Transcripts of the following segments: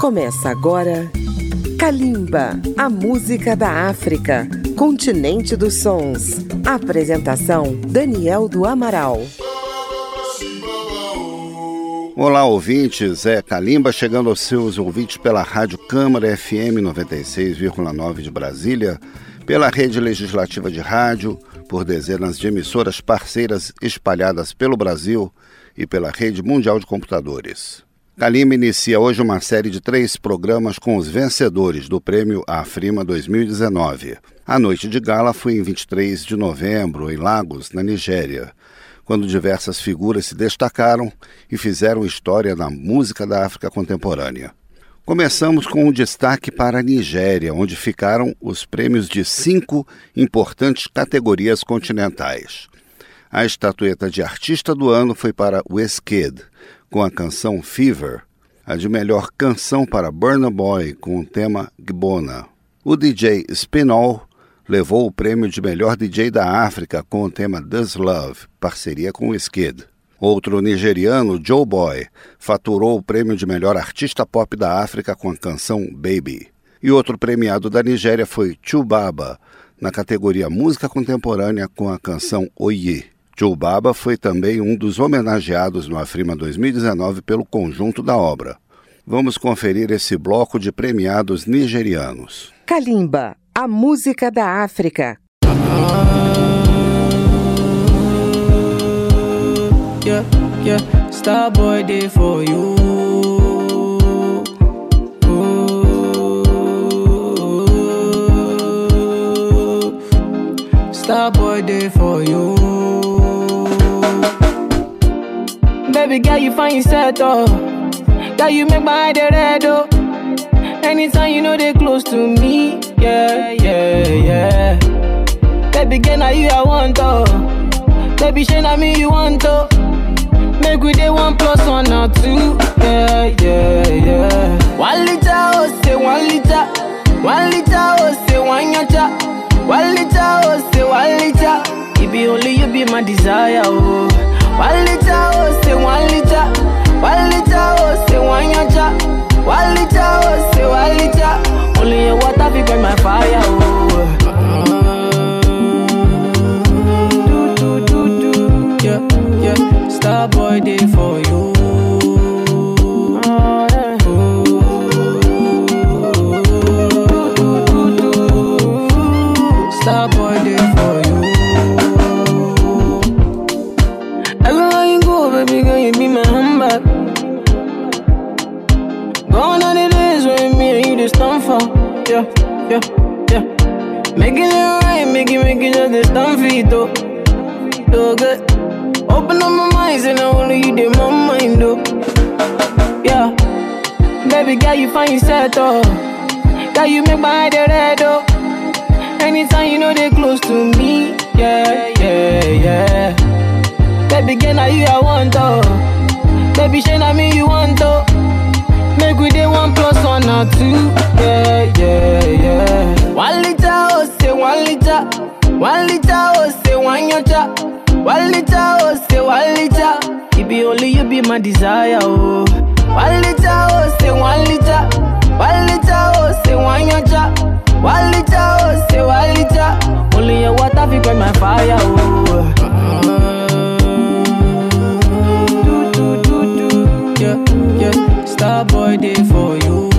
Começa agora Kalimba, a música da África, continente dos sons. Apresentação Daniel do Amaral. Olá, ouvintes. É Kalimba chegando aos seus ouvintes pela Rádio Câmara FM 96,9 de Brasília, pela rede legislativa de rádio, por dezenas de emissoras parceiras espalhadas pelo Brasil e pela rede mundial de computadores. Kalimba inicia hoje uma série de três programas com os vencedores do prêmio Afrima 2019. A noite de gala foi em 23 de novembro, em Lagos, na Nigéria, quando diversas figuras se destacaram e fizeram história na música da África contemporânea. Começamos com um destaque para a Nigéria, onde ficaram os prêmios de cinco importantes categorias continentais. A estatueta de artista do ano foi para Wizkid, com a canção Fever, a de melhor canção para Burna Boy com o tema Gbona. O DJ Spinall levou o prêmio de melhor DJ da África com o tema Does Love, parceria com o Skid. Outro nigeriano, Joe Boy, faturou o prêmio de melhor artista pop da África com a canção Baby. E outro premiado da Nigéria foi Chubaba, na categoria Música Contemporânea com a canção Oye. Joe Baba foi também um dos homenageados no Afrima 2019 pelo conjunto da obra. Vamos conferir esse bloco de premiados nigerianos. Kalimba, a música da África. Yeah, yeah, Starboy day for you. Starboy day for you. Baby girl, you find yourself oh. Girl, you make my eye red oh. Anytime you know they close to me, yeah, yeah, yeah. Baby girl, now you I want oh. Baby, shey na me you want oh. Make we day one plus one or two, yeah, yeah, yeah. One liter oh say one liter, one liter oh say one yacha, one liter oh say one liter. It be only you be my desire oh. One liter oh say one liter, one liter oh say one yacha, one liter oh say one liter. Only your water be burn my fire oh. Starboy day for you. Making, making just this stand for it, though. So good. Open up my mind, and I only you did my mind, though. Yeah. Baby girl, you find yourself, though. Girl, you make my eye red, though. Anytime you know they close to me, yeah, yeah, yeah. Baby girl, now you I want oh. Baby, shey na me you want oh. Make we day one plus one or two, yeah, yeah, yeah. One oh say one liter, one liter oh say one yacha, one liter oh say one liter. It be only you be my desire oh. One liter oh say one liter, one liter oh say one yacha. One liter, oh, say one liter. Only your water fi quench my fire, oh. Do. Yeah, yeah. Starboy day for you.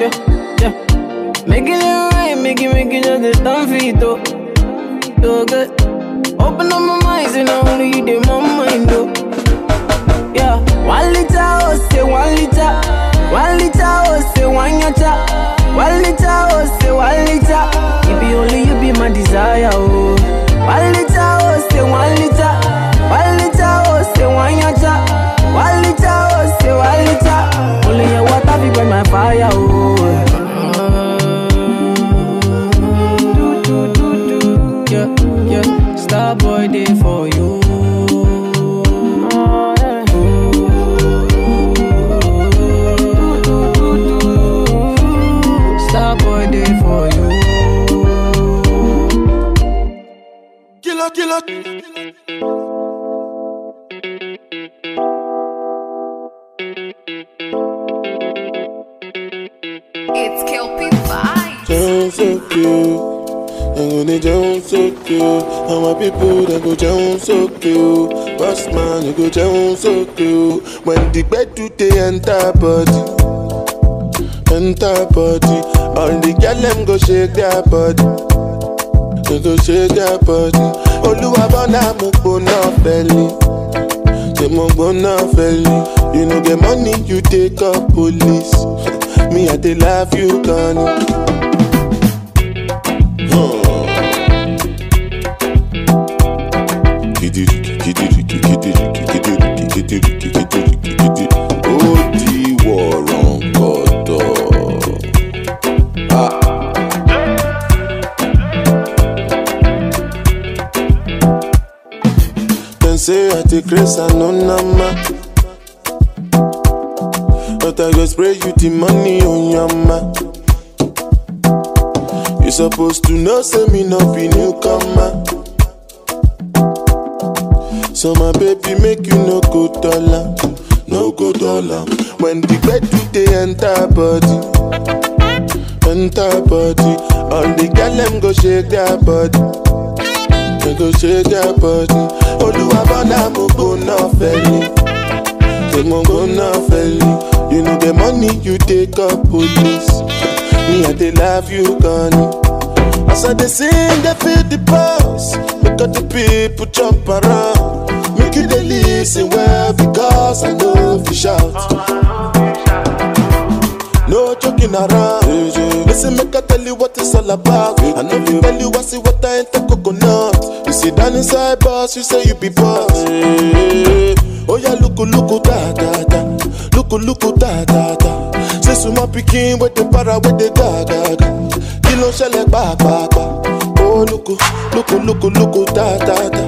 Yeah, yeah. Making it right, making, making just this stand for it, though. So good. Open up my mind, and only you did my mind, though. Yeah, one liter, oh, say one liter. One liter, oh, say one yacha. One liter, oh, say one liter. It be only you be my desire. It's body. Mo belly, say mo belly. You know get money, you take up police. Me I dey love you, Connie. Grace and no nama. But I go spray you the money on your ma. You supposed to know, say me no be newcomer. So my baby make you no go dollar, no go dollar. When the bed do they enter body, enter body. All the girl them go shake their body, shake their body. Oluwa bona mo go na feli, say mo go na feli. You know the money you take up police. Me I dey love you, Connie. As I dey sing, they feel the pulse. Make all the people jump around. Make you dey listen well because I know if you shout. No joking around. Listen, make I tell you what it's all about. I know if tell you I see what I ain't coconut. You sit down inside boss, you say you be boss. Oh yeah, look, look, da da da. Look, look, da da da. Say suma pikin with the para with the ga ga ga. Kí ló ń ṣẹlẹ̀ pàápàá? Oh look, look, look, look, da da da.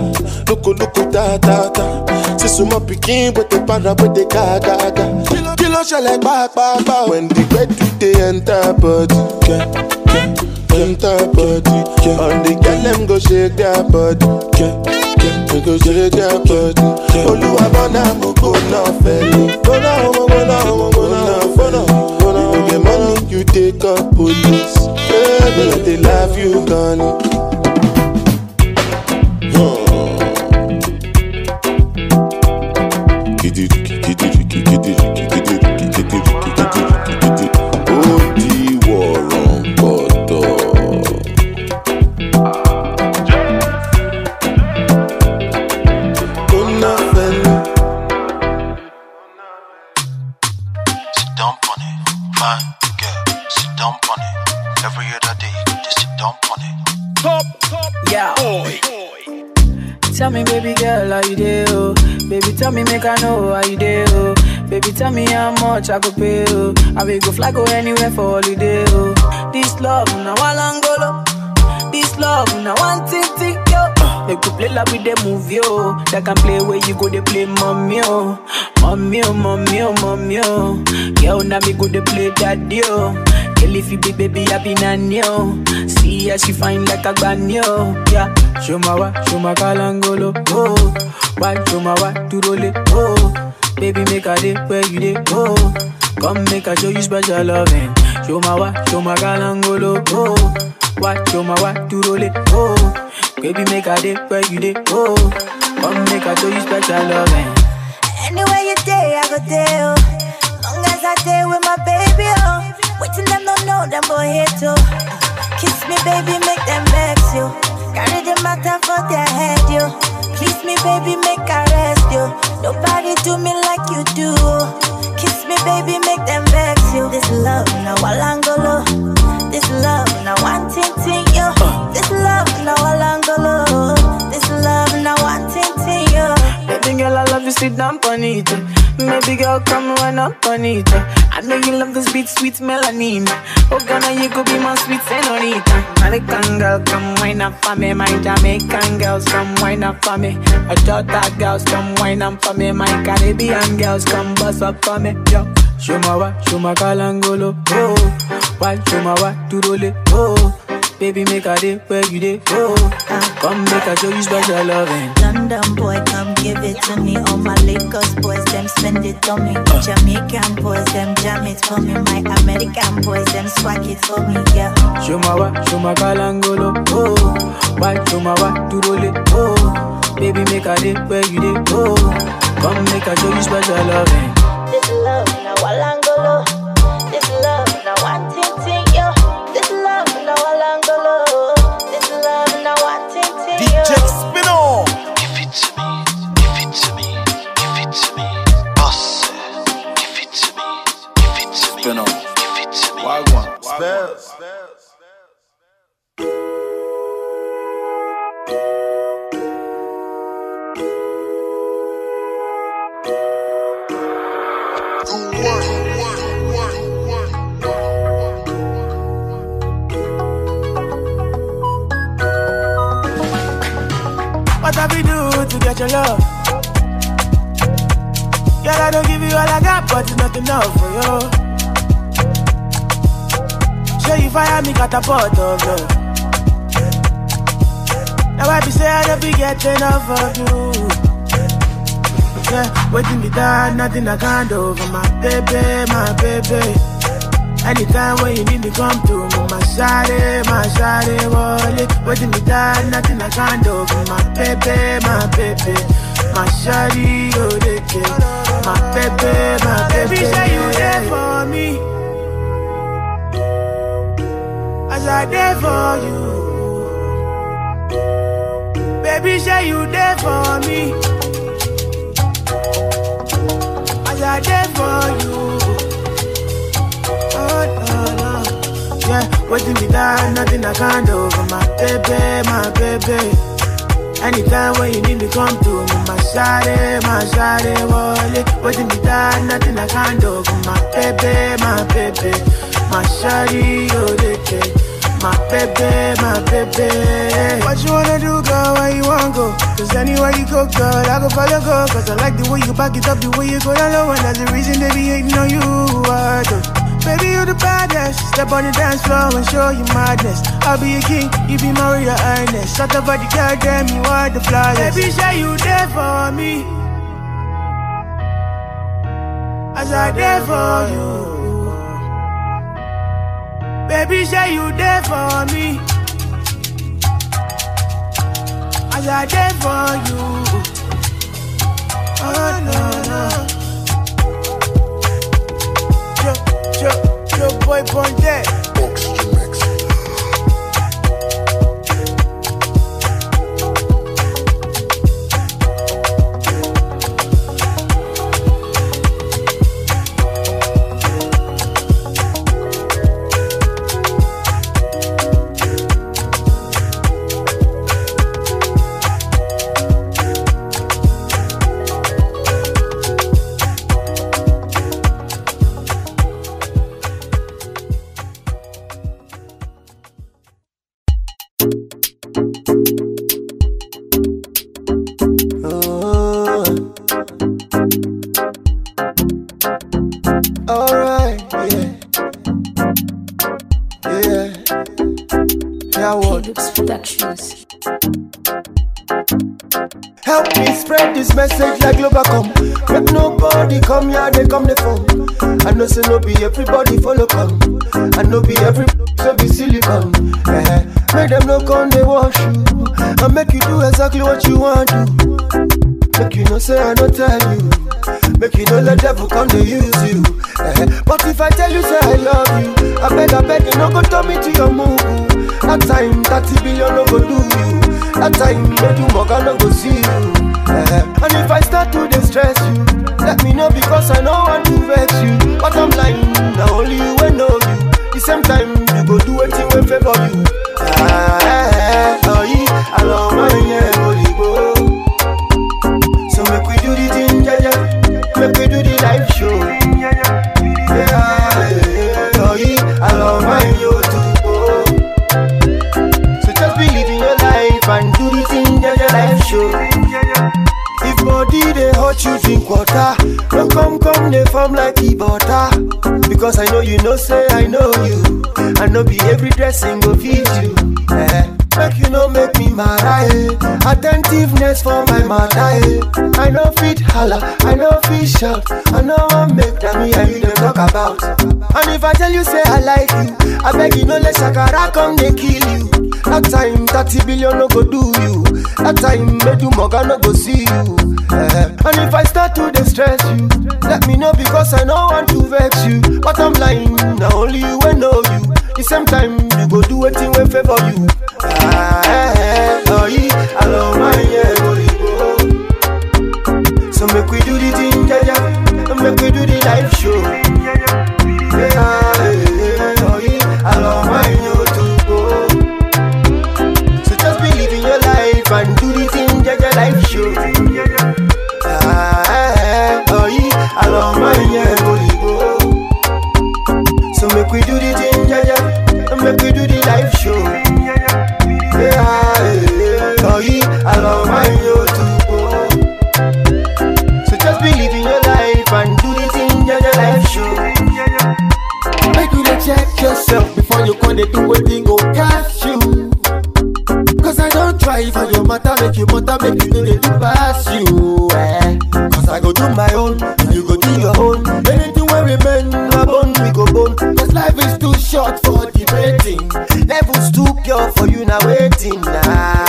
Look, look, da da da. Say suma pikin with the para with the ga ga ga. Kí ló ń ṣẹlẹ̀ pàápàá? When the bed do they enter body, yeah, yeah, enter body. Yeah. The girl them go shake their body, yeah, yeah, they go shake their body. Olúwa bọ́nà mo gbóná. Gbóná ọmọ gbóná. You get money, you take up police. Baby, they love you, Connie. Tell make I know how you do. Oh? Baby, tell me how much I could pay. Oh? I will go fly, go anywhere for holiday. Oh? This love, now Walangolo. This love, now one thing, yo. They could play like with the movie, oh. yo. They can play where you go, they play mommy, oh. Mommy, oh, mommy, oh, mommy, oh. Girl, now me go, they play daddy, oh. Girl, if you be baby, nanny, oh. See how she fine like a granny, oh. Yeah. Show my wa, show my kalangolo, oh. Why, show my wa, to roll it, oh. Baby, make a day where you day, oh. Come make I show you special loving. Show my wa, show my kalangolo, oh. Why, show my wa, to roll it, oh. Baby, make a day where you day, oh. Come make I show you special loving. Anywhere you day, I go there, oh. Long as I stay with my baby, oh. Know them go hate too. Kiss me, baby, make them vex you. Carry the matter for their head, you. Kiss me, baby, make I rest you. Nobody do me like you do. Kiss me, baby, make them vex you. This love, now Walangolo. This love, now one ting ting, You, sit down on it. Baby girl, come run up on it. I know you love this beat, sweet melanin. Oh, Ghana, you could be my sweet senorita. American girl, come wine up for me. My Jamaican girls, come wine up for me. My Jota girls, come wine up for me. My Caribbean girls, come bust up for me. Yo. Show my wa, show my kalangolo, oh. Why to roll it, oh. Baby, make a day where you day. Oh, come make a show you special loving. London boy, come give it to me. All my Lagos boys, them spend it on me. Uh. Jamaican boys, them jam it for me. My American boys, them swag it for me. Yeah. Show my wa, show my kalangolo. Oh, why show my wa, to roll it. Oh, baby, make a day where you day. Oh, come make a show you special loving. This love, now Walangolo. Your love? Girl, I don't give you all I got, but it's not enough for you. Show you fire me catapult of love. Now I be say I don't be getting enough of you. Yeah, waiting me down, nothing I can't do for my baby, my baby. Anytime when you need me, come to me. My shawty, my shawty, wallet. Waiting me down, nothing I can't do my baby, my baby. My shawty, oh, they. My baby, my baby. Baby, say you there for me. As I there for you. Baby, say you there for me. As I there for you. Oh. Yeah, waiting me down, nothing I can't do for my baby, my baby. Anytime when you need me, come to me, my shawty, my shawty, wallet. Waiting me down, nothing I can't do for my baby, my baby. My shawty, oh, they. My baby, my baby. What you wanna do, girl? Where you wanna go? Cause anywhere you go, girl, I go follow, go. Cause I like the way you back it up, the way you go down low. And that's the reason they be hating on you. I do. Baby, you the baddest. Step on the dance floor and show you madness. I'll be a king, you be my royal highness. Shut up, body, girl, damn, you are the flyest. Baby, say you there for me. As I there for you. Baby, say you there for me. As I there for you. Oh, no, no. Yo, yo, yo, boy, born dead. That time, make you mug no go see come they form like e butter. Because I know you know, say I know you. I know be every dressing go fit you. Eh. Make you no make me mad, eh. Attentiveness for my matter, eh. I know fit holla, I know fit shout. I know I make that me and you dey talk about. And if I tell you say I like you, I beg you no let shakara come they kill you. That time 30 billion no go do you. That time Medu Moga no go see you. Eh. And if I start to distress you, let me know because I know want to vex you. But I'm lying, now only you will know you. The same time you go do a thing will favor you. Ah, eh, eh, oh, yeah, I love my yeah, go, go. So make we do the thing, yeah, yeah. Make we do the live show. Do wetin go catch you. Cause I don't try for your matter, make you matter, make you know they do pass you. Eh. Cause I go do my own, and you go do your own. Anything where remain, my bone, we go bone. Cause life is too short for debating. Levels too pure for you now waiting. Nah,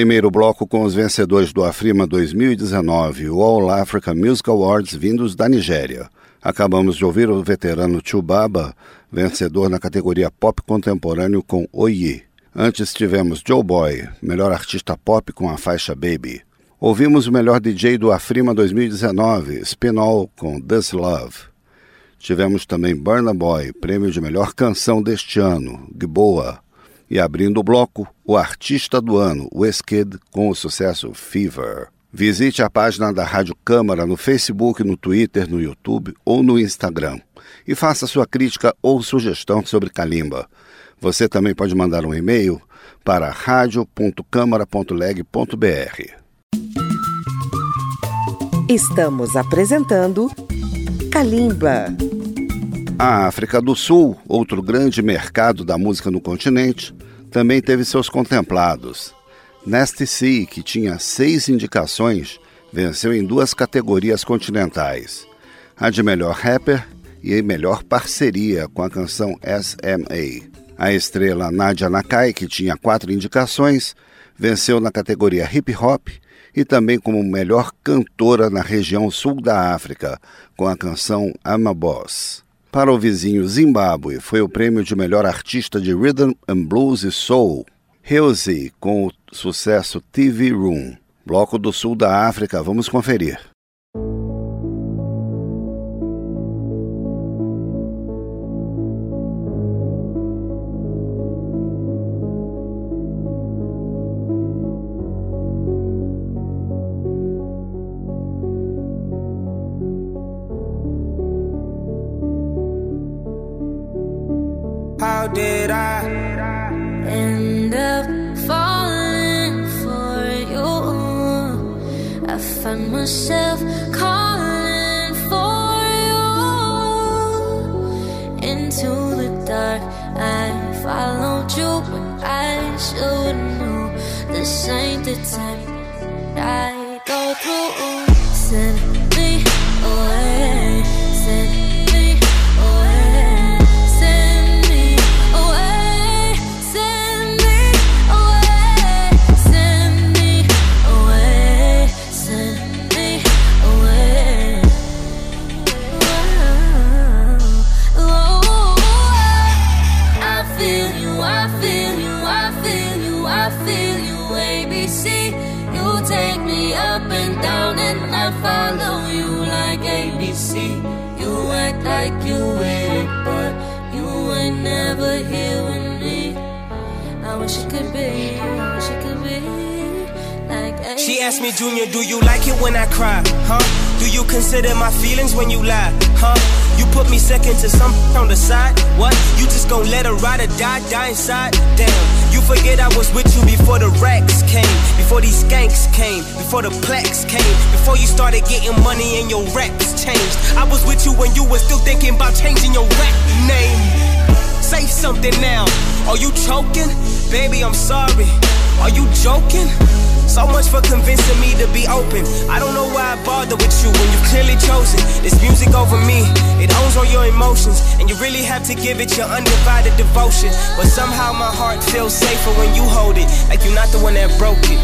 Primeiro bloco com os vencedores do Afrima 2019, o All Africa Music Awards vindos da Nigéria. Acabamos de ouvir o veterano Chubaba, vencedor na categoria Pop Contemporâneo com Oye. Antes tivemos Joe Boy, melhor artista pop com a faixa Baby. Ouvimos o melhor DJ do Afrima 2019, Spinall com This Love. Tivemos também Burna Boy, prêmio de melhor canção deste ano, Gboa. E abrindo o bloco, o artista do ano, Wizkid, com o sucesso Fever. Visite a página da Rádio Câmara no Facebook, no Twitter, no YouTube ou no Instagram e faça sua crítica ou sugestão sobre Kalimba. Você também pode mandar um e-mail para radio.câmara.leg.br. Estamos apresentando Kalimba. A África do Sul, outro grande mercado da música no continente, também teve seus contemplados. Nasty C, que tinha seis indicações, venceu em duas categorias continentais: a de melhor rapper e a melhor parceria com a canção SMA. A estrela Nadia Nakai, que tinha quatro indicações, venceu na categoria hip hop e também como melhor cantora na região sul da África, com a canção I'm a Boss. Para o vizinho Zimbábue, foi o prêmio de melhor artista de Rhythm and Blues e Soul. Hilsey, com o sucesso TV Room. Bloco do Sul da África, vamos conferir. Find myself calling for you into the dark. I followed you when I should know this ain't the time I go through. Send me away, asked me, Junior, do you like it when I cry? Huh? Do you consider my feelings when you lie? Huh? You put me second to some on the side? What? You just gon' let her ride or die, die inside? Damn, you forget I was with you before the racks came, before these skanks came, before the plaques came, before you started getting money and your raps changed. I was with you when you were still thinking about changing your rap name. Say something now. Are you choking? Baby, I'm sorry. Are you joking? So much for convincing me to be open. I don't know why I bother with you when you've clearly chosen this music over me. It owns all your emotions, and you really have to give it your undivided devotion. But somehow my heart feels safer when you hold it, like you're not the one that broke it.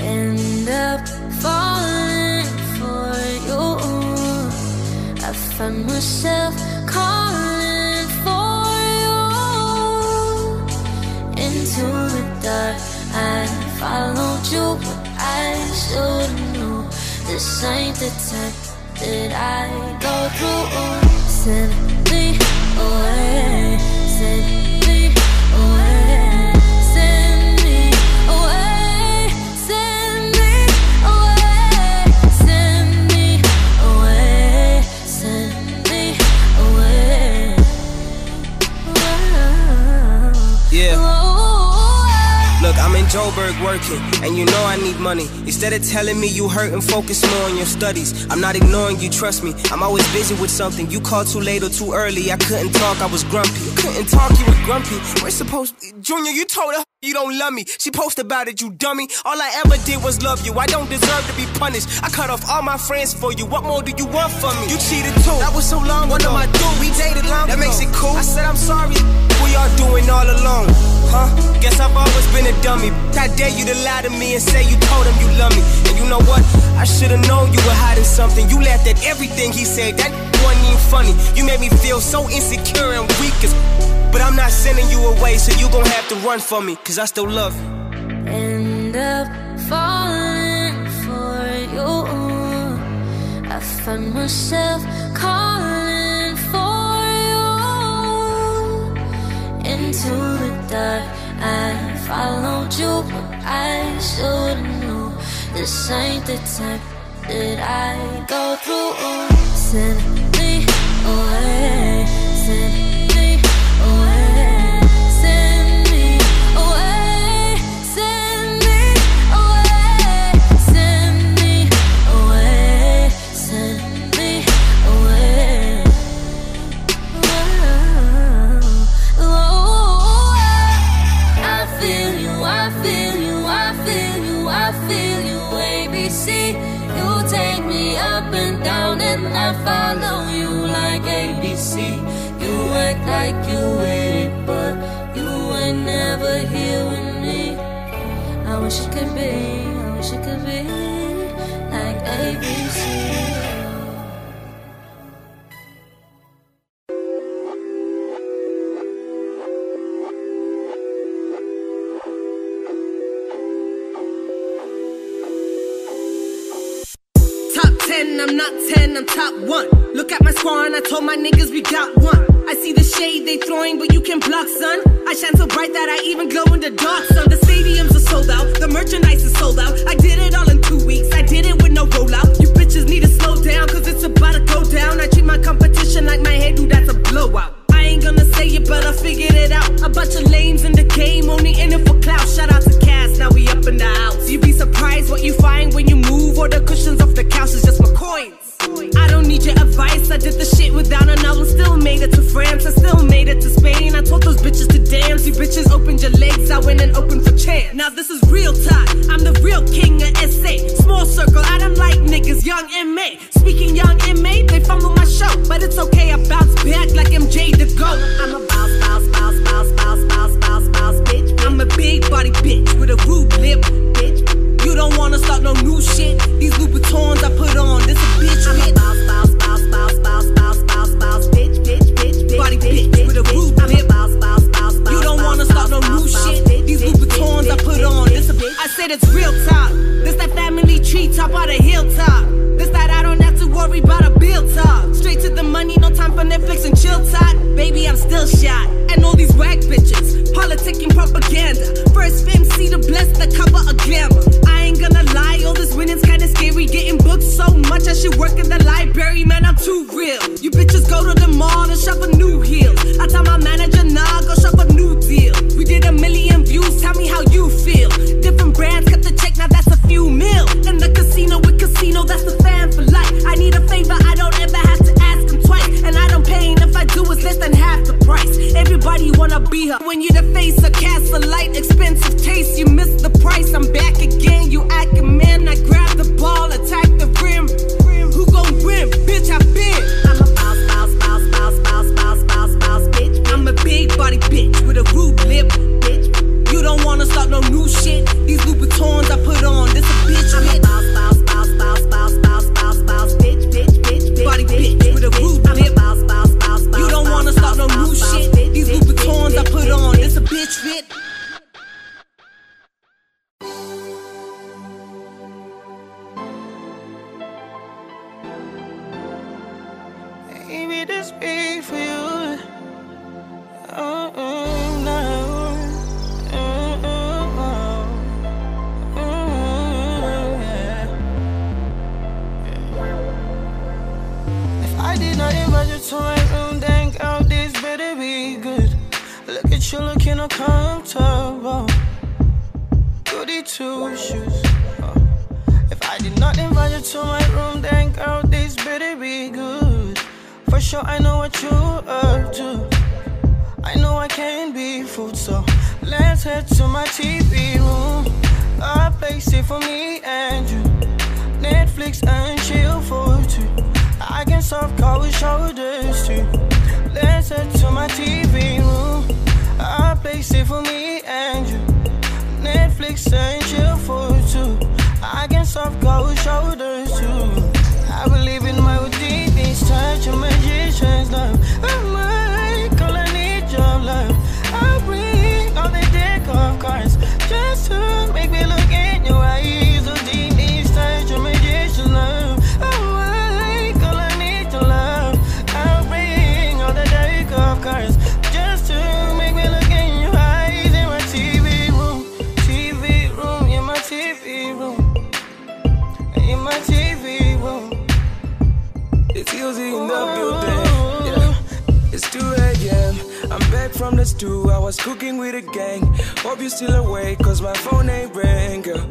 end up falling for you. I find myself calling for you into the dark. I followed you, but I should know this ain't the time that I go through. Send me away, send working, and you know I need money. Instead of telling me you hurt and focus more on your studies, I'm not ignoring you, trust me. I'm always busy with something. You called too late or too early. I couldn't talk, I was grumpy. You couldn't talk, you were grumpy. We're supposed. Junior, you told her you don't love me. She posted about it, you dummy. All I ever did was love you. I don't deserve to be punished. I cut off all my friends for you. What more do you want from me? You cheated too. That was so long what ago. Am I do? We dated long That ago. makes it cool. I said I'm sorry. We are doing all alone. Huh? Guess I've always been a dummy. I dare you to lie to me and say you told him you love me. And you know what? I should've known you were hiding something. You laughed at everything he said. That wasn't even funny. You made me feel so insecure and weak as. But I'm not sending you away, so you gon' have to run for me, cause I still love you. end up falling for you. I find myself calling into the dark. I followed you, but I should know this ain't the time that I go through. Send me away, send like you it, but you ain't never here with me. I wish it could be, I'm still shot. And all these whack bitches, politicking propaganda. First fame, see the bless the cover of glamour. I ain't gonna lie, all this winning's kinda scary. Getting booked so much, I should work in the library, man, I'm too real. You bitches go to the mall and shop a new heel. I tell my manager, nah, go shop a new deal. We did a million views, tell me how When you're the face I did not invite you to my room, then girl, this better be good. Look at you looking uncomfortable. Goody two shoes. Oh. If I did not invite you to my room, then girl, this better be good. For sure, I know what you up to. I know I can't be fooled, so let's head to my TV room. A place here for me and you. Netflix and chill for two. I can soft cold shoulders too. Let's to my TV room. A place here for me and you. Netflix and chill for two. I can soft cold shoulders too. I believe in my Houdini's touch a magician's love. I'm like all I need your love. I bring all the deck of cards just to make me look from the stew. I was cooking with a gang. Hope you're still awake, cause my phone ain't ring, girl.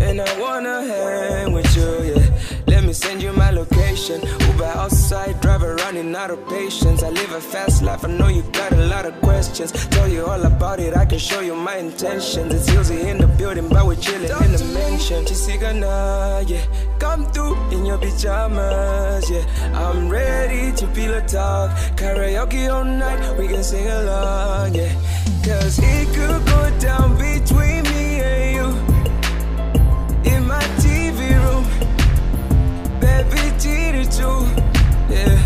And I wanna hang with you, yeah. Me send you my location. Uber outside, driver running out of patience. I live a fast life, I know you got a lot of questions. Tell you all about it, I can show you my intentions. It's easy in the building, but we're chilling in the mansion. Chisigana, yeah. Come through in your pajamas, yeah. I'm ready to feel a talk. Karaoke all night, we can sing along, yeah. Cause it could go down between you, yeah.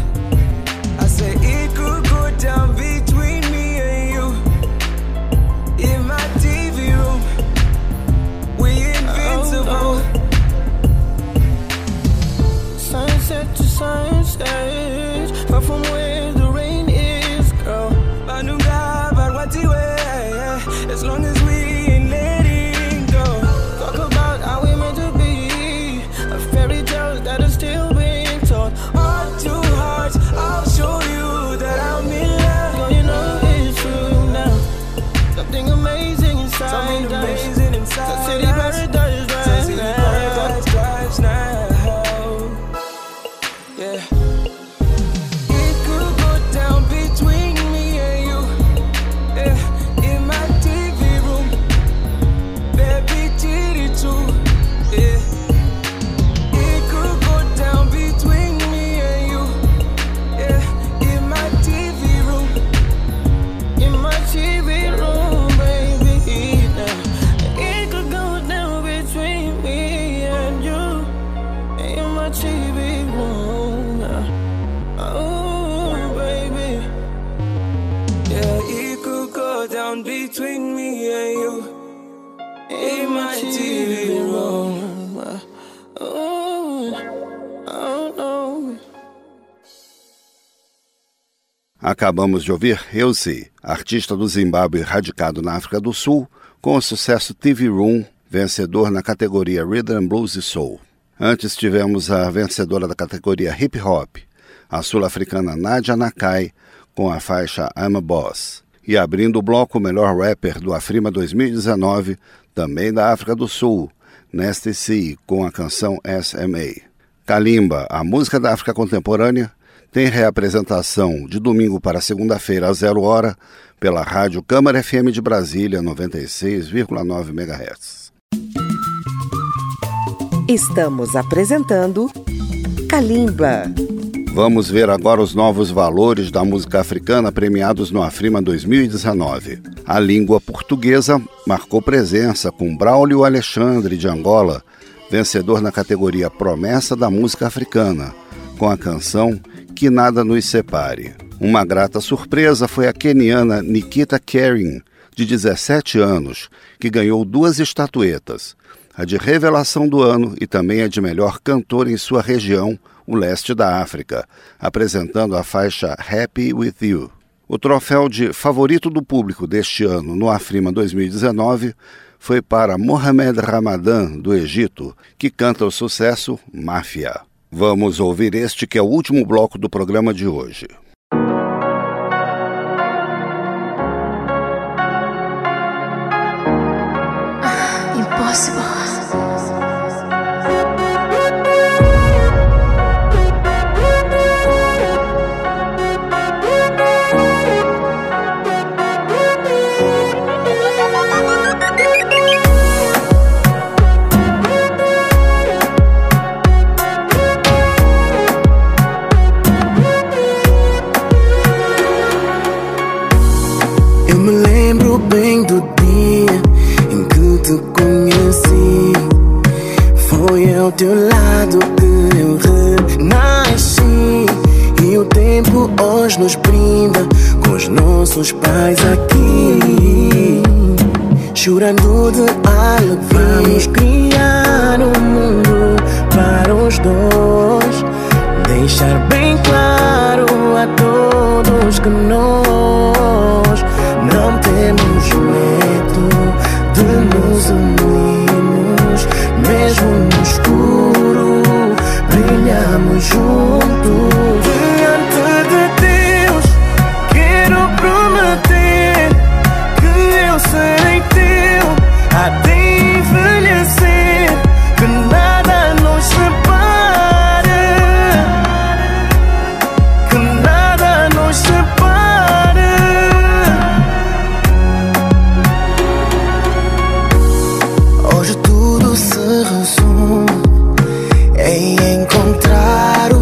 between me and you in my TV room. Oh, oh, oh. Acabamos de ouvir Elsie, artista do Zimbábue radicado na África do Sul, com o sucesso TV Room, vencedor na categoria Rhythm Blues e Soul. Antes tivemos a vencedora da categoria Hip Hop, a sul-africana Nadia Nakai, com a faixa I'm a Boss. E abrindo o bloco melhor rapper do Afrima 2019, também da África do Sul, Nasty C, com a canção SMA. Kalimba, a música da África contemporânea, tem reapresentação de domingo para segunda-feira às zero hora pela Rádio Câmara FM de Brasília 96,9 MHz. Estamos apresentando Kalimba. Vamos ver agora os novos valores da música africana premiados no Afrima 2019. A língua portuguesa marcou presença com Braulio Alexandre de Angola, vencedor na categoria Promessa da Música Africana, com a canção Que Nada Nos Separe. Uma grata surpresa foi a keniana Nikita Kering, de 17 anos, que ganhou duas estatuetas, a de revelação do ano e também a de melhor cantor em sua região, o leste da África, apresentando a faixa Happy With You. O troféu de favorito do público deste ano no Afrima 2019 foi para Mohamed Ramadan, do Egito, que canta o sucesso Máfia. Vamos ouvir este que é o último bloco do programa de hoje.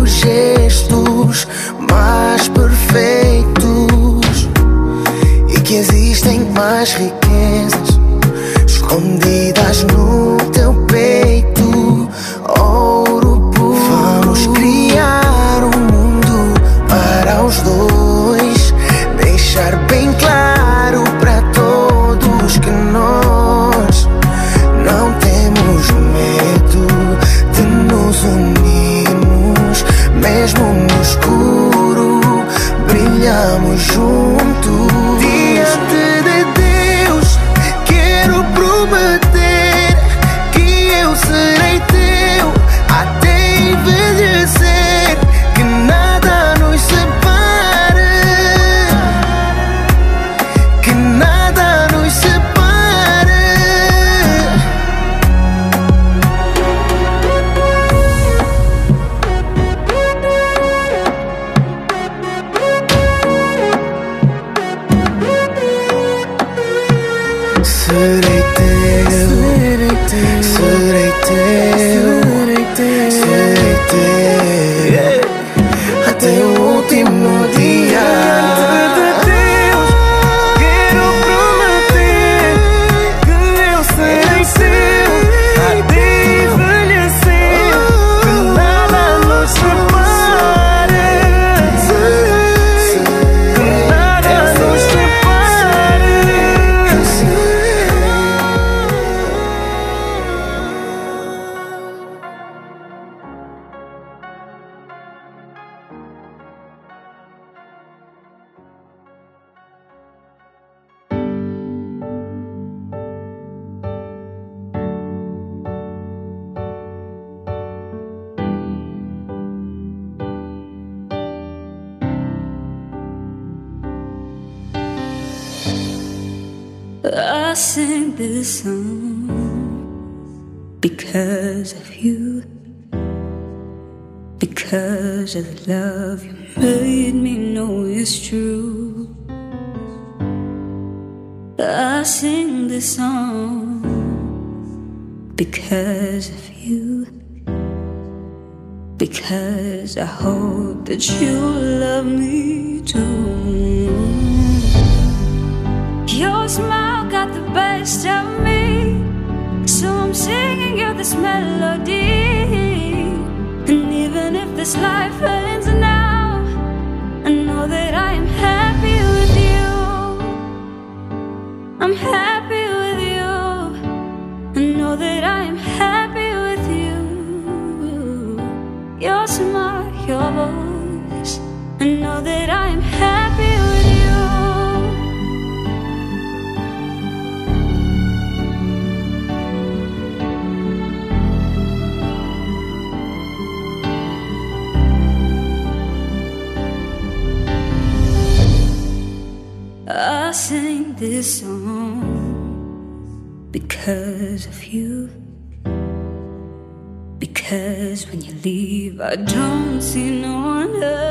gestos mais perfeitos e que existem mais riquezas escondidas no sing this song because of you. Because of the love you made me know is true. I sing this song because of you. Because I hope that you love me too. Your smile best of me. So I'm singing you this melody. And even if this life ends now, I know that I am happy with you. I'm happy with you. I know that I am happy with you. Your smile, your voice. I know that I am I sing this song because of you. Because when you leave, I don't see no one else.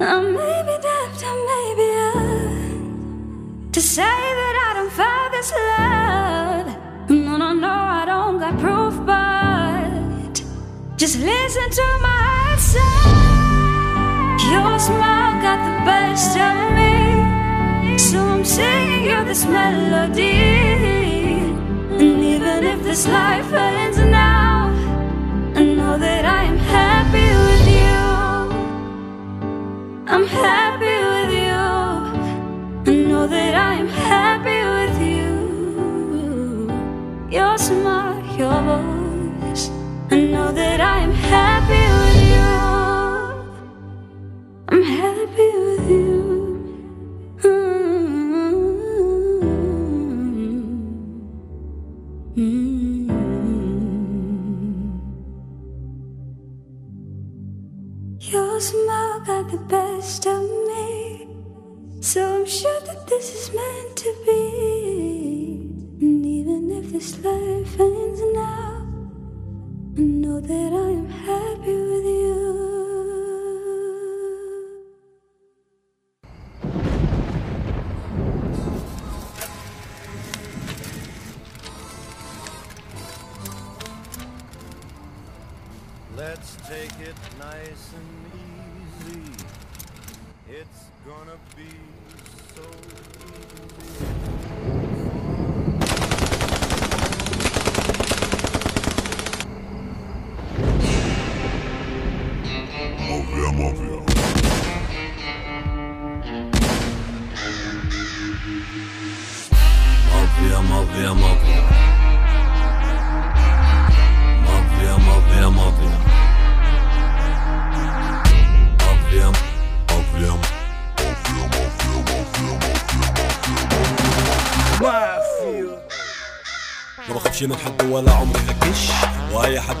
I may be left, I may be up to say that I don't find this love. No, no, no, I don't got proof, but just listen to my heart say. Your smile got the best of me. So I'm singing you this melody. And even if this life ends now, I know that I am happy with you. I'm happy with you. I know that I am happy with you. Your smile, your voice. I know that I am happy best of me. So I'm sure that this is meant to be. And even if this life ends now, I know that I am happy with you. It's gonna be so Mafia,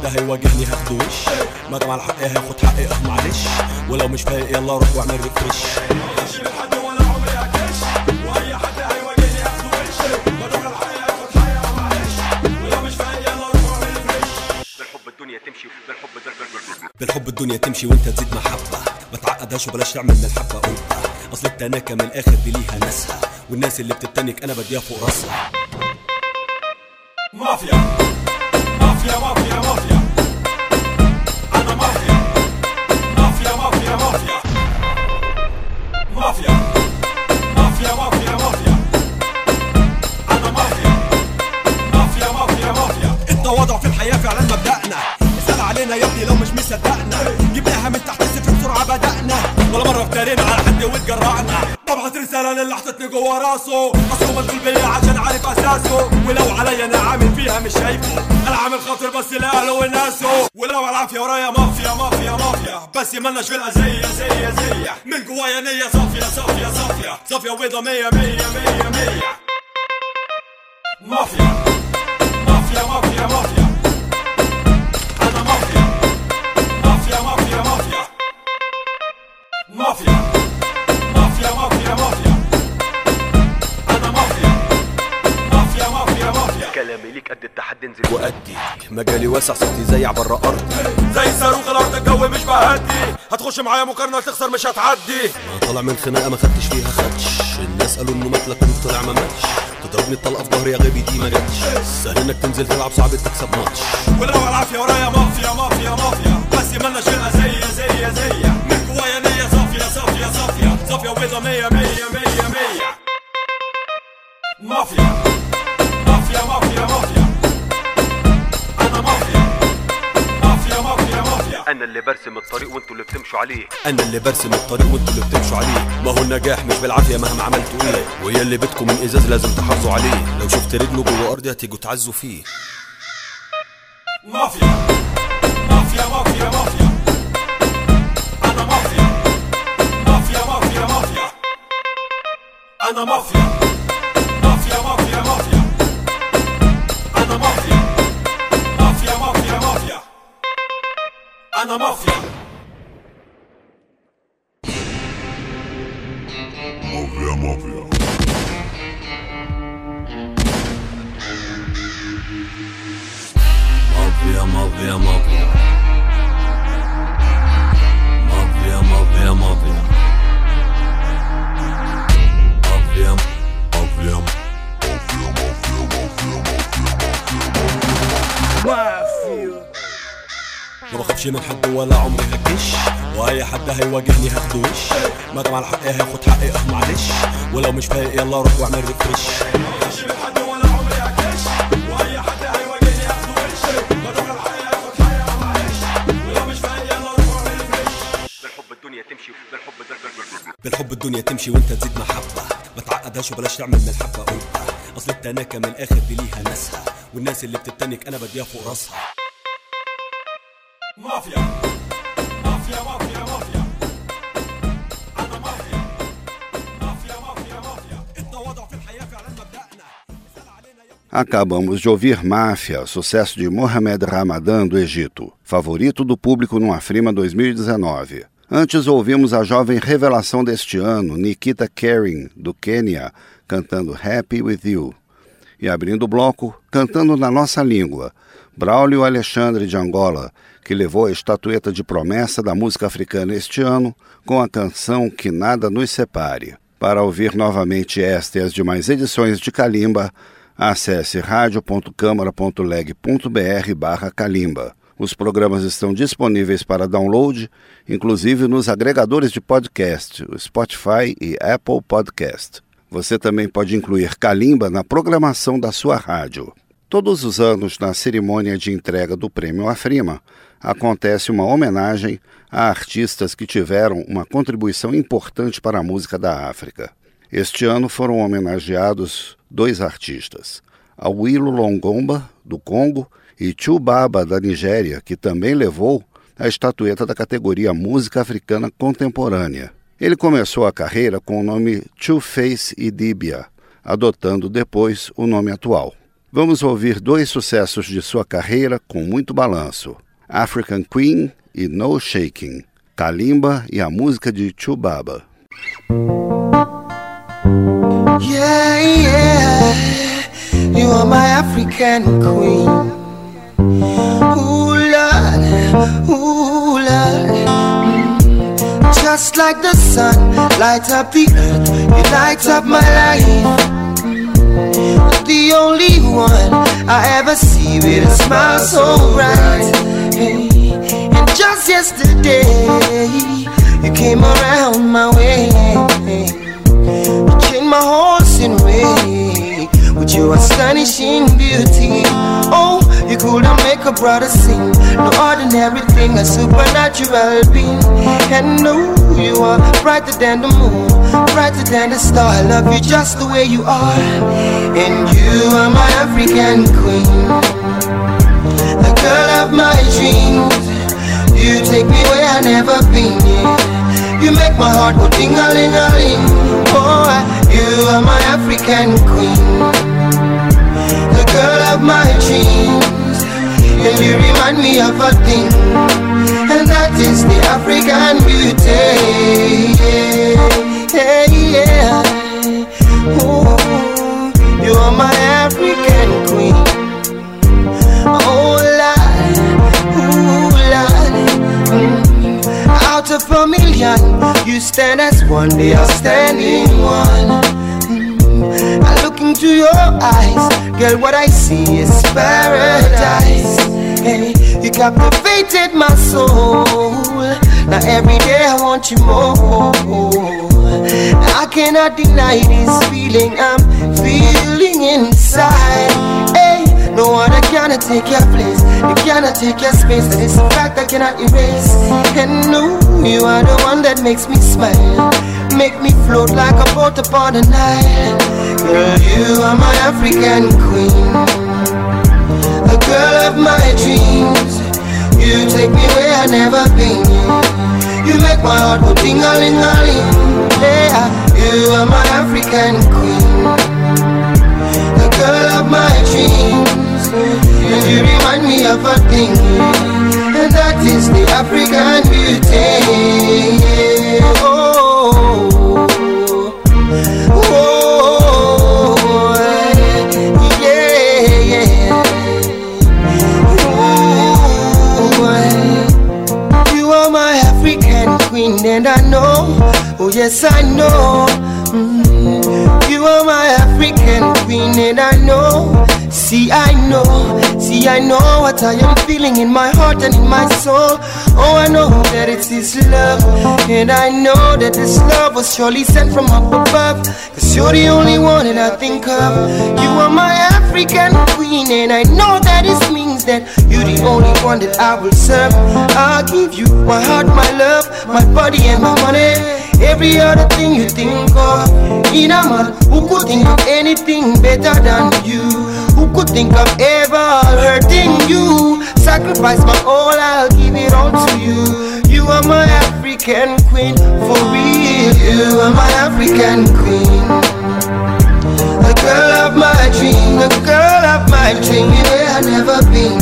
حد هيواجهني هاخده وش ما جمع الحق هاخد حقي آه معلش. ولو مش فايق يلا روح واعمل ريفرش بالحب الدنيا تمشي بالحب بالحب الدنيا تمشي وانت تزيد محبة. ما تعقدهاش وبلاش تعمل من الحبة قبة أصل التناكة من الآخر دي ليها ناسها. والناس اللي بتتنك أنا بديها فوق راسها. مافيا. جوا راسه اصله مشغول بيا عشان عارف أساسه. ولو عليا أنا عامل فيها مش شايفه. أنا عامل خاطر بس لأهله وناسه. ولو على العافية ورايا مافيا مافيا مافيا. بس مالناش في الأذية زي زي من جوايا نية صافية صافية صافية. صافية وبيضة مية مية مية مية. مافيا. مجالي واسع صوتي زي عبر أرضي. زي صاروخ الأرض الجو مش بهدي. هتخش معايا مقارنة تخسر مش هتعدي. أنا طالع من خناقة ما خدتش فيها خدش. الناس قالوا إنه مات لكن طلع ما ماتش. تضربني الطلقة في ظهري يا غبي دي ما جاتش. سهل إنك تنزل تلعب صعب تكسب ماتش. ولو العافيه ورايا مافيا مافيا مافيا. بس مالنا شيلها زي زي زي. من جوايا نية صافية صافية صافية. صافية وبيضة مية مية مية مية. مافيا. مافيا مافيا مافيا. أنا اللي برسم الطريق وأنتوا اللي بتمشوا عليه. أنا اللي برسم الطريق وأنتوا اللي بتمشوا عليه. ما هو النجاح مش بالعافية مهما عملتوا إيه. وهي اللي بيتكم من إزاز لازم تحافظوا عليه. لو شفت رجله جوه أرضي هتيجوا تعزوا فيه. مافيا. مافيا مافيا مافيا. أنا مافيا. مافيا مافيا مافيا. أنا مافيا. and a mafia. Mafia, mafia. Mafia, mafia, mafia. ما بخافش من حد ولا عمري هكش؟ واي حد هيواجهني هاخده وش ما جمع الحق هاخد حقي آه معلش. ولو مش فايق يلا روح واعمل ريفرش مش من حد ولا عمري هكش واي حد هيواجهني ياخده وش الحق ياخد حقي معلش ولو مش فايق يلا روح واعمل ريفرش بالحب الدنيا تمشي بالحب ده بالحب الدنيا تمشي وانت تزيد محبة. ما تعقدهاش وبلاش تعمل من الحبة قلبة أصل التناكة من الآخر دي ليها ناسها. والناس اللي بتتنك أنا بديها فوق راسها. Acabamos de ouvir Máfia, sucesso de Mohamed Ramadan do Egito, favorito do público no Afrima 2019. Antes ouvimos a jovem revelação deste ano, Nikita Kering, do Quênia, cantando Happy With You. E abrindo o bloco, cantando na nossa língua, Braulio Alexandre de Angola, que levou a estatueta de promessa da música africana este ano com a canção Que Nada Nos Separe. Para ouvir novamente esta e as demais edições de Kalimba, acesse radio.câmara.leg.br barra Kalimba. Os programas estão disponíveis para download, inclusive nos agregadores de podcast, Spotify e Apple Podcast. Você também pode incluir Kalimba na programação da sua rádio. Todos os anos, na cerimônia de entrega do Prêmio Afrima, acontece uma homenagem a artistas que tiveram uma contribuição importante para a música da África. Este ano foram homenageados dois artistas, Awilo Longomba, do Congo, e Chubaba, da Nigéria, que também levou a estatueta da categoria Música Africana Contemporânea. Ele começou a carreira com o nome Two Face Idibia, adotando depois o nome atual. Vamos ouvir dois sucessos de sua carreira com muito balanço: African Queen e No Shaking, Kalimba e a música de Chubaba. Yeah, yeah. You are my African queen. Ooh, Lord, ooh, Lord. Mm. Just like the sun, light up the earth, you light up my life. The only one I ever see with a smile so bright. And just yesterday, you came around my way. My horse in way with your astonishing beauty. Oh, you couldn't make a brother sing. No ordinary thing, a supernatural being. And no, you are brighter than the moon, brighter than the star. I love you just the way you are. And you are my African queen, the girl of my dreams. You take me where I've never been. Yeah. You make my heart go ding a ling a ling are my African queen, the girl of my dreams. And you remind me of a thing, and that is the African beauty. Yeah, yeah. Ooh, you are my African queen. Oh, mm. out of a million. You stand as one, they are standing one. Into your eyes, girl, what I see is paradise. Hey, you captivated my soul. Now every day I want you more. I cannot deny this feeling I'm feeling inside. No one cannot take your place. You cannot take your space. That is a fact I cannot erase. And no, you are the one that makes me smile. Make me float like a boat upon the Nile. Girl, you are my African queen. The girl of my dreams. You take me where I've never been. You make my heart go ding a ling a ling. Yeah, you are my African queen. The girl of my dreams. You remind me of a thing. And that is the African beauty. Yeah. Oh, oh, yeah, yeah. You are my African queen, and I know, oh yes, I know. Mm, You are my African queen, and I know. See, I know, see, I know what I am feeling in my heart and in my soul. Oh, I know that it's this love, and I know that this love was surely sent from up above. Cause you're the only one that I think of. You are my African queen, and I know that this means that you're the only one that I will serve. I'll give you my heart, my love, my body, and my money. Every other thing you think of In a man who could think of anything better than you could think of ever hurting you. Sacrifice my all, I'll give it all to you. You are my African queen, for real. You are my African queen. A girl of my dream, a girl of my dream Where I never been.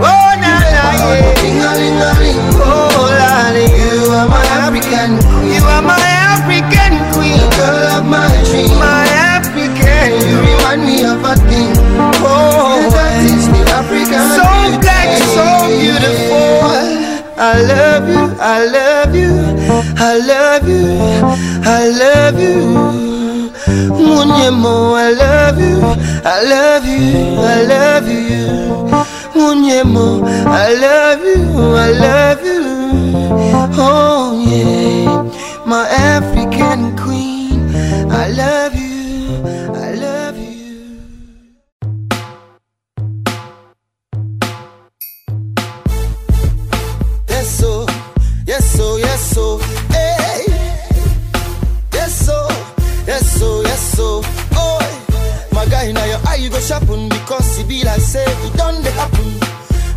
Oh, na na, yeah. Oh, lolly, you are my African queen. You are my African queen. The girl of my dream. My African You remind me of a thing So black, so beautiful I love you, I love you I love you, I love you Munyemo, I love you, I love you, I love you. Munyemo, I love you, I love you. Oh yeah, my African queen, I love you, I go sharpen because it be like say it done they happen.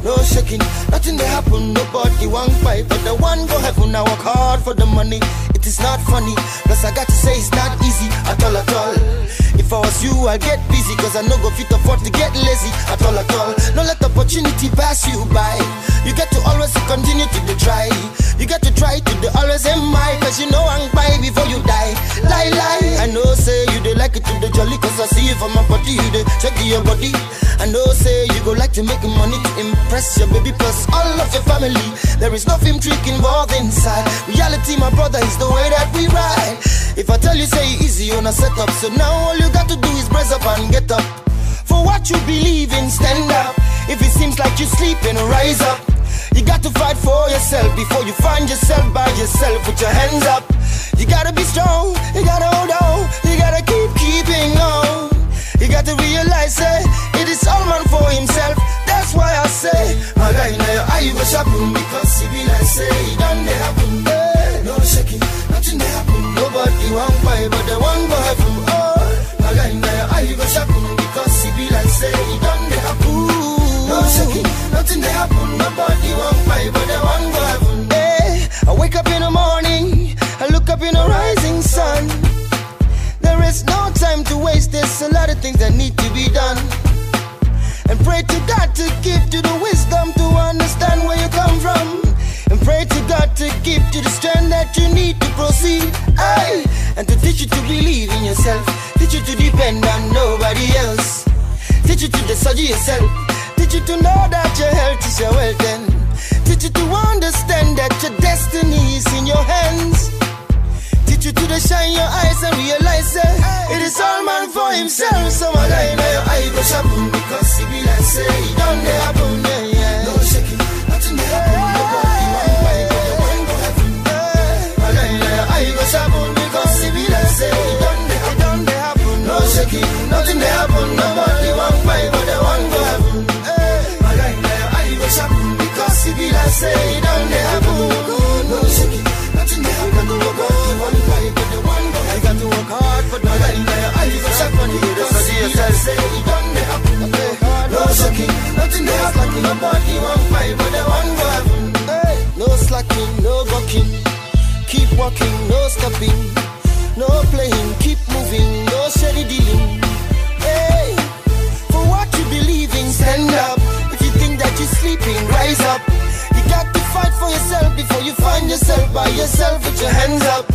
No shaking, nothing they happen. Nobody one fight, but the one go heaven. I work hard for the money. It is not funny. Plus I got to say it's not easy at all at all. If I was you, I'd get busy. Cause I no go fit afford to get lazy at all at all. No let opportunity pass you by. You get to always continue to try. You get to try to the always am I. Cause you know I'm by before you die. Lie lie. I know say you dey like it to the jolly. Cause I see you from my body You dey check your body. I know say you go like to make money to impress your baby. Plus all of your family There is no film trick involved inside. Reality my brother is the way that we ride. If I tell you say easy on a setup. So now all you got to do is brace up and get up. For what you believe in stand up. If it seems like you're sleeping rise up. You got to fight for yourself Before you find yourself by yourself. Put your hands up. You gotta be strong. You gotta hold on. You gotta keep keeping on. You got to realize say It is all man for himself. That's why I say My guy now your eye go sharpen Because he be like say It done they hey, eh, No shaking Nothing they happen Nobody want fight But oh, the one go heaven Oh My guy now eye go sharpen Because he be like say It done they happen No shaking Nothing they happen. Nobody want fight But the one go heaven hey, eh, I wake up in the morning I look up in the rising sun. There is no time to waste, there's a lot of things that need to be done. And pray to God to give you the wisdom you the strength that you need to proceed. Aye. And to teach you to believe in yourself, teach you to depend on nobody else. Teach you to decide yourself, teach you to know that your health is your wealth. And teach you to understand that your destiny is in your hands. Teach you to shine your eyes and realize it. It is all man for himself. So my guy in your eye go sharpen because he be like say the happen, yeah, nothing they happen. Nobody one way, but the one go heaven. My guy your eye go sharpen because he be like say he done the happen. No shaking, nothing they happen. One way, but the one go I got to work hard, but my guy your eye go he like say he done the happen. No shaking, nothing they happen. Nobody way, but the one go heaven. Eh, no slacking, no bucking. Keep walking, no stopping. No playing, keep moving, no steady dealing. You stand up. If you think that you're sleeping, rise up. You got to fight for yourself before you find yourself by yourself with your hands up.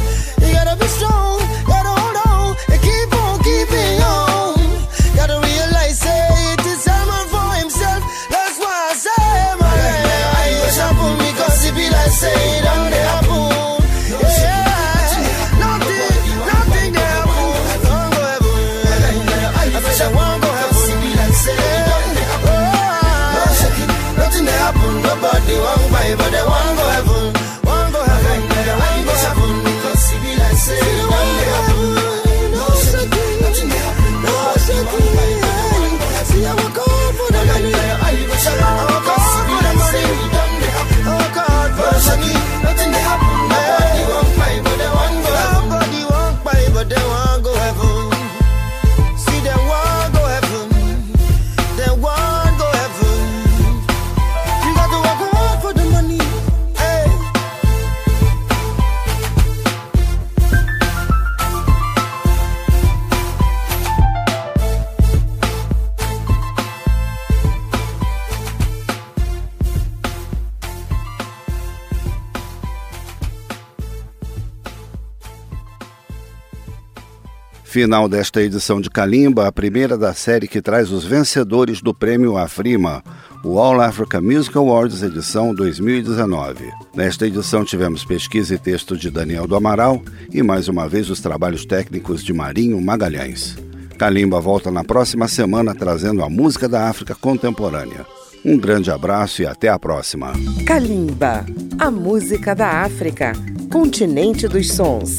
You gotta be strong, gotta hold on, and keep on keeping on. Final desta edição de Kalimba, a primeira da série que traz os vencedores do prêmio Afrima, o All Africa Music Awards edição 2019. Nesta edição tivemos pesquisa e texto de Daniel do Amaral e mais uma vez os trabalhos técnicos de Marinho Magalhães. Kalimba volta na próxima semana trazendo a música da África contemporânea. Um grande abraço e até a próxima. Kalimba, a música da África, continente dos sons.